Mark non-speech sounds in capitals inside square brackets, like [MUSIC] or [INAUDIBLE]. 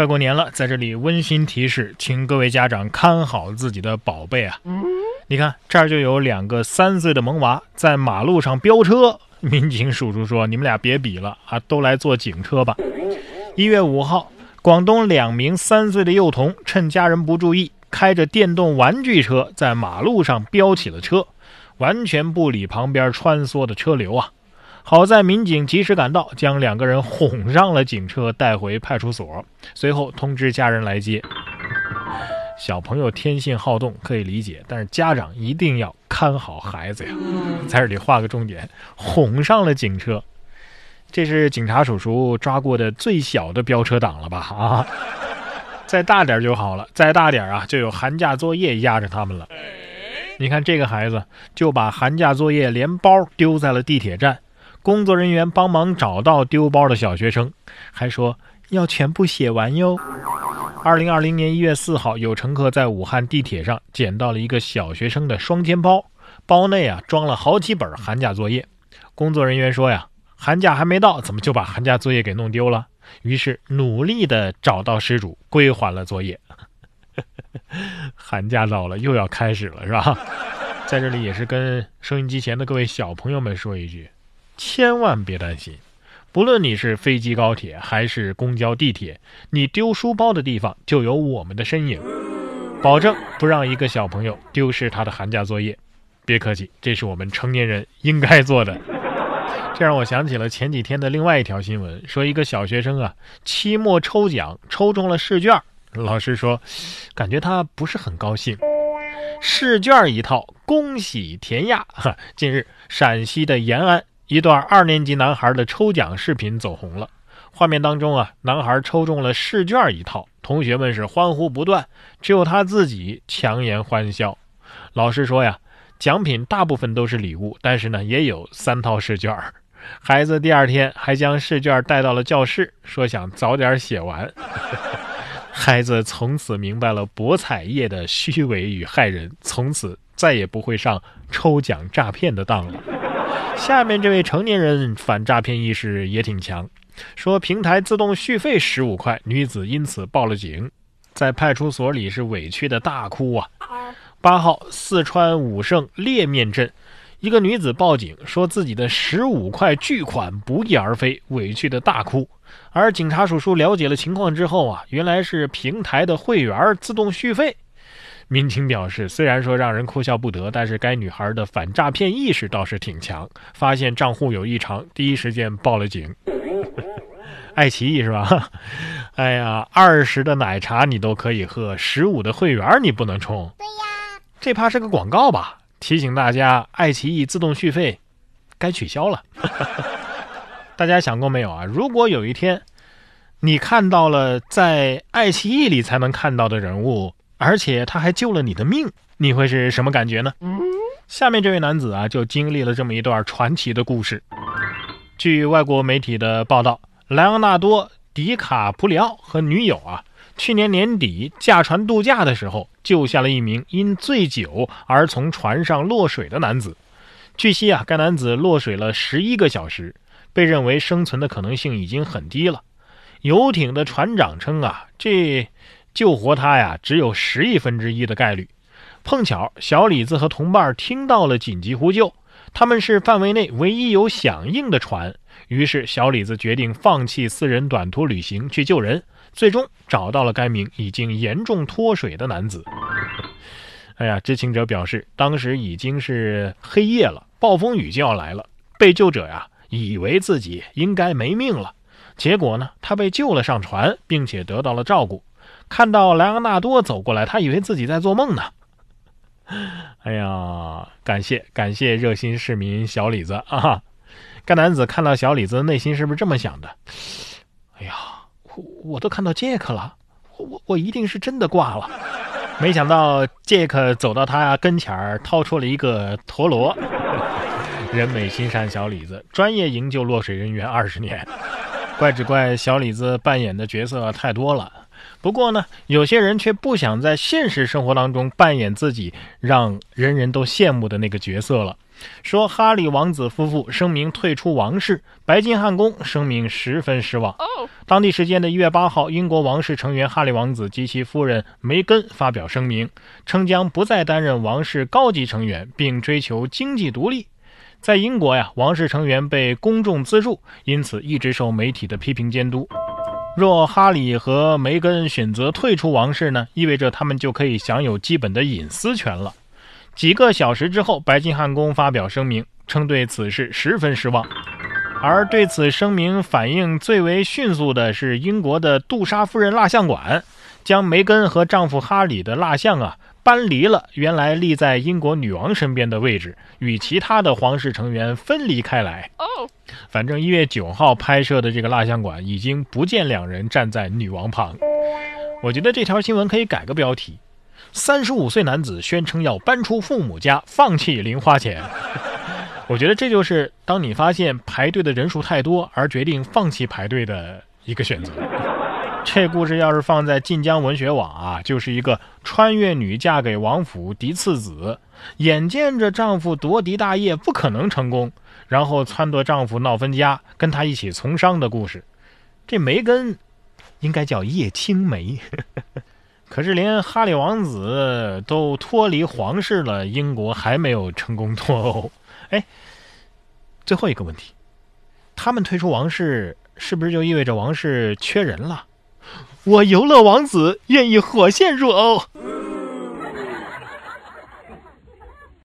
快过年了，在这里温馨提示，请各位家长看好自己的宝贝啊！你看这儿就有两个三岁的萌娃在马路上飙车，民警叔叔说：“你们俩别比了啊，都来坐警车吧。”一月五号，广东两名三岁的幼童趁家人不注意，开着电动玩具车在马路上飙起了车，完全不理旁边穿梭的车流啊！好在民警及时赶到，将两个人哄上了警车，带回派出所。随后通知家人来接。小朋友天性好动可以理解，但是家长一定要看好孩子呀。在这里画个重点，哄上了警车，这是警察叔叔抓过的最小的飙车党了吧？啊，再大点就好了，再大点啊，就有寒假作业压着他们了。你看这个孩子就把寒假作业连包丢在了地铁站。工作人员帮忙找到丢包的小学生，还说要全部写完哟。二零二零年一月四号，有乘客在武汉地铁上捡到了一个小学生的双肩包，包内啊装了好几本寒假作业。工作人员说呀，寒假还没到，怎么就把寒假作业给弄丢了？于是努力的找到失主，归还了作业。[LAUGHS] 寒假到了，又要开始了，是吧？在这里也是跟收音机前的各位小朋友们说一句。千万别担心，不论你是飞机、高铁还是公交、地铁，你丢书包的地方就有我们的身影，保证不让一个小朋友丢失他的寒假作业。别客气，这是我们成年人应该做的。这让我想起了前几天的另外一条新闻，说一个小学生啊，期末抽奖抽中了试卷，老师说，感觉他不是很高兴。试卷一套，恭喜填鸭。[LAUGHS] 近日，陕西的延安。一段二年级男孩的抽奖视频走红了。画面当中啊，男孩抽中了试卷一套，同学们是欢呼不断，只有他自己强颜欢笑。老师说呀，奖品大部分都是礼物，但是呢，也有三套试卷。孩子第二天还将试卷带到了教室，说想早点写完。[LAUGHS] 孩子从此明白了博彩业的虚伪与害人，从此再也不会上抽奖诈骗的当了。下面这位成年人反诈骗意识也挺强，说平台自动续费十五块，女子因此报了警，在派出所里是委屈的大哭啊。八号，四川武胜烈面镇，一个女子报警说自己的十五块巨款不翼而飞，委屈的大哭。而警察叔叔了解了情况之后啊，原来是平台的会员自动续费。民警表示，虽然说让人哭笑不得，但是该女孩的反诈骗意识倒是挺强。发现账户有异常，第一时间报了警。[LAUGHS] 爱奇艺是吧？[LAUGHS] 哎呀，二十的奶茶你都可以喝，十五的会员你不能充。对呀，这怕是个广告吧？提醒大家，爱奇艺自动续费该取消了。[LAUGHS] 大家想过没有啊？如果有一天你看到了在爱奇艺里才能看到的人物。而且他还救了你的命，你会是什么感觉呢？下面这位男子啊，就经历了这么一段传奇的故事。据外国媒体的报道，莱昂纳多·迪卡普里奥和女友啊，去年年底驾船度假的时候，救下了一名因醉酒而从船上落水的男子。据悉啊，该男子落水了十一个小时，被认为生存的可能性已经很低了。游艇的船长称啊，这。救活他呀，只有十亿分之一的概率。碰巧小李子和同伴听到了紧急呼救，他们是范围内唯一有响应的船。于是小李子决定放弃私人短途旅行去救人，最终找到了该名已经严重脱水的男子。哎呀，知情者表示，当时已经是黑夜了，暴风雨就要来了。被救者呀，以为自己应该没命了，结果呢，他被救了上船，并且得到了照顾。看到莱昂纳多走过来，他以为自己在做梦呢。[LAUGHS] 哎呀，感谢感谢热心市民小李子 [LAUGHS] 啊！该男子看到小李子内心是不是这么想的？哎呀，我我都看到杰克了，我我一定是真的挂了。没想到杰克走到他跟前儿，掏出了一个陀螺。[LAUGHS] 人美心善，小李子专业营救落水人员二十年。怪只怪小李子扮演的角色太多了。不过呢，有些人却不想在现实生活当中扮演自己让人人都羡慕的那个角色了。说哈里王子夫妇声明退出王室，白金汉宫声明十分失望。当地时间的一月八号，英国王室成员哈里王子及其夫人梅根发表声明，称将不再担任王室高级成员，并追求经济独立。在英国呀，王室成员被公众资助，因此一直受媒体的批评监督。若哈里和梅根选择退出王室呢，意味着他们就可以享有基本的隐私权了。几个小时之后，白金汉宫发表声明，称对此事十分失望。而对此声明反应最为迅速的是英国的杜莎夫人蜡像馆，将梅根和丈夫哈里的蜡像啊搬离了原来立在英国女王身边的位置，与其他的皇室成员分离开来。哦反正一月九号拍摄的这个蜡像馆已经不见两人站在女王旁。我觉得这条新闻可以改个标题：三十五岁男子宣称要搬出父母家，放弃零花钱。我觉得这就是当你发现排队的人数太多而决定放弃排队的一个选择。这故事要是放在晋江文学网啊，就是一个穿越女嫁给王府嫡次子，眼见着丈夫夺嫡大业不可能成功。然后撺掇丈夫闹分家，跟他一起从商的故事。这梅根应该叫叶青梅，可是连哈里王子都脱离皇室了，英国还没有成功脱欧。[LAUGHS] 哎，最后一个问题，他们退出王室，是不是就意味着王室缺人了？我游乐王子愿意火线入欧。